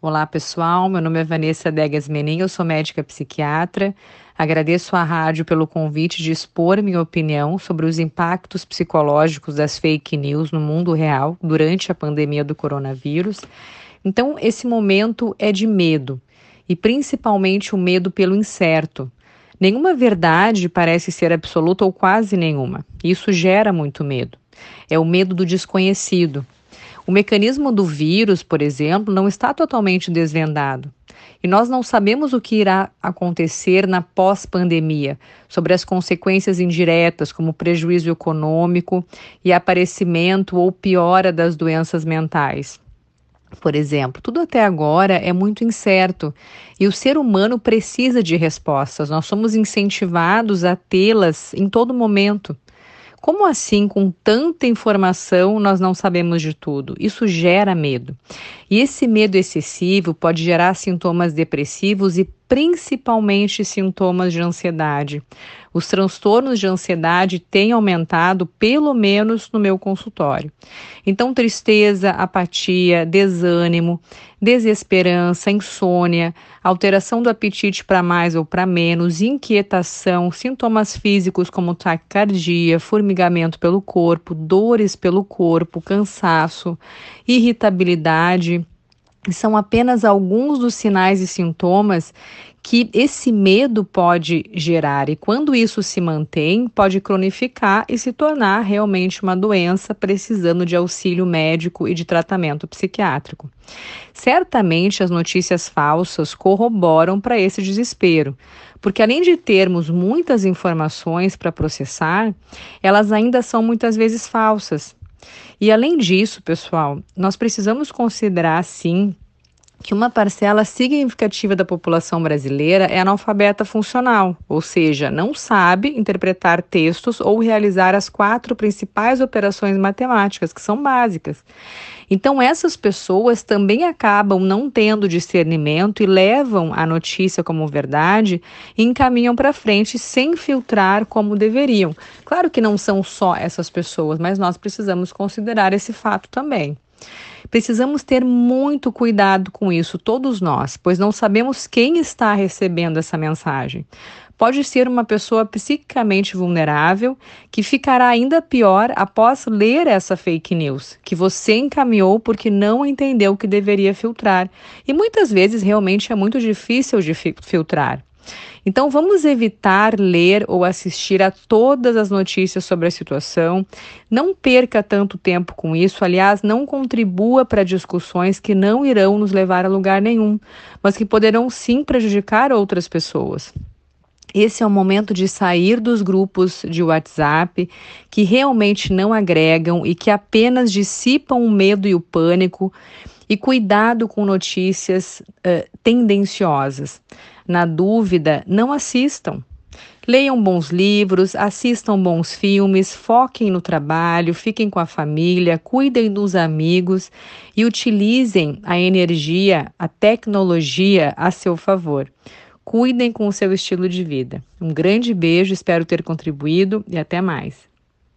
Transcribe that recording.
Olá, pessoal. Meu nome é Vanessa Degas Menin, eu sou médica psiquiatra. Agradeço à rádio pelo convite de expor minha opinião sobre os impactos psicológicos das fake news no mundo real durante a pandemia do coronavírus. Então, esse momento é de medo, e principalmente o medo pelo incerto. Nenhuma verdade parece ser absoluta ou quase nenhuma. Isso gera muito medo. É o medo do desconhecido, o mecanismo do vírus, por exemplo, não está totalmente desvendado. E nós não sabemos o que irá acontecer na pós-pandemia, sobre as consequências indiretas, como prejuízo econômico e aparecimento ou piora das doenças mentais. Por exemplo, tudo até agora é muito incerto e o ser humano precisa de respostas. Nós somos incentivados a tê-las em todo momento. Como assim, com tanta informação, nós não sabemos de tudo? Isso gera medo. E esse medo excessivo pode gerar sintomas depressivos e principalmente sintomas de ansiedade. Os transtornos de ansiedade têm aumentado, pelo menos no meu consultório. Então, tristeza, apatia, desânimo, desesperança, insônia, alteração do apetite para mais ou para menos, inquietação, sintomas físicos como taquicardia, formigamento pelo corpo, dores pelo corpo, cansaço, irritabilidade, são apenas alguns dos sinais e sintomas que esse medo pode gerar, e quando isso se mantém, pode cronificar e se tornar realmente uma doença precisando de auxílio médico e de tratamento psiquiátrico. Certamente as notícias falsas corroboram para esse desespero, porque além de termos muitas informações para processar, elas ainda são muitas vezes falsas. E além disso, pessoal, nós precisamos considerar sim que uma parcela significativa da população brasileira é analfabeta funcional, ou seja, não sabe interpretar textos ou realizar as quatro principais operações matemáticas, que são básicas. Então, essas pessoas também acabam não tendo discernimento e levam a notícia como verdade e encaminham para frente sem filtrar como deveriam. Claro que não são só essas pessoas, mas nós precisamos considerar esse fato também. Precisamos ter muito cuidado com isso, todos nós, pois não sabemos quem está recebendo essa mensagem. Pode ser uma pessoa psiquicamente vulnerável que ficará ainda pior após ler essa fake news, que você encaminhou porque não entendeu que deveria filtrar. E muitas vezes realmente é muito difícil de filtrar. Então, vamos evitar ler ou assistir a todas as notícias sobre a situação. Não perca tanto tempo com isso. Aliás, não contribua para discussões que não irão nos levar a lugar nenhum, mas que poderão sim prejudicar outras pessoas. Esse é o momento de sair dos grupos de WhatsApp que realmente não agregam e que apenas dissipam o medo e o pânico. E cuidado com notícias uh, tendenciosas. Na dúvida, não assistam. Leiam bons livros, assistam bons filmes, foquem no trabalho, fiquem com a família, cuidem dos amigos e utilizem a energia, a tecnologia a seu favor. Cuidem com o seu estilo de vida. Um grande beijo, espero ter contribuído e até mais.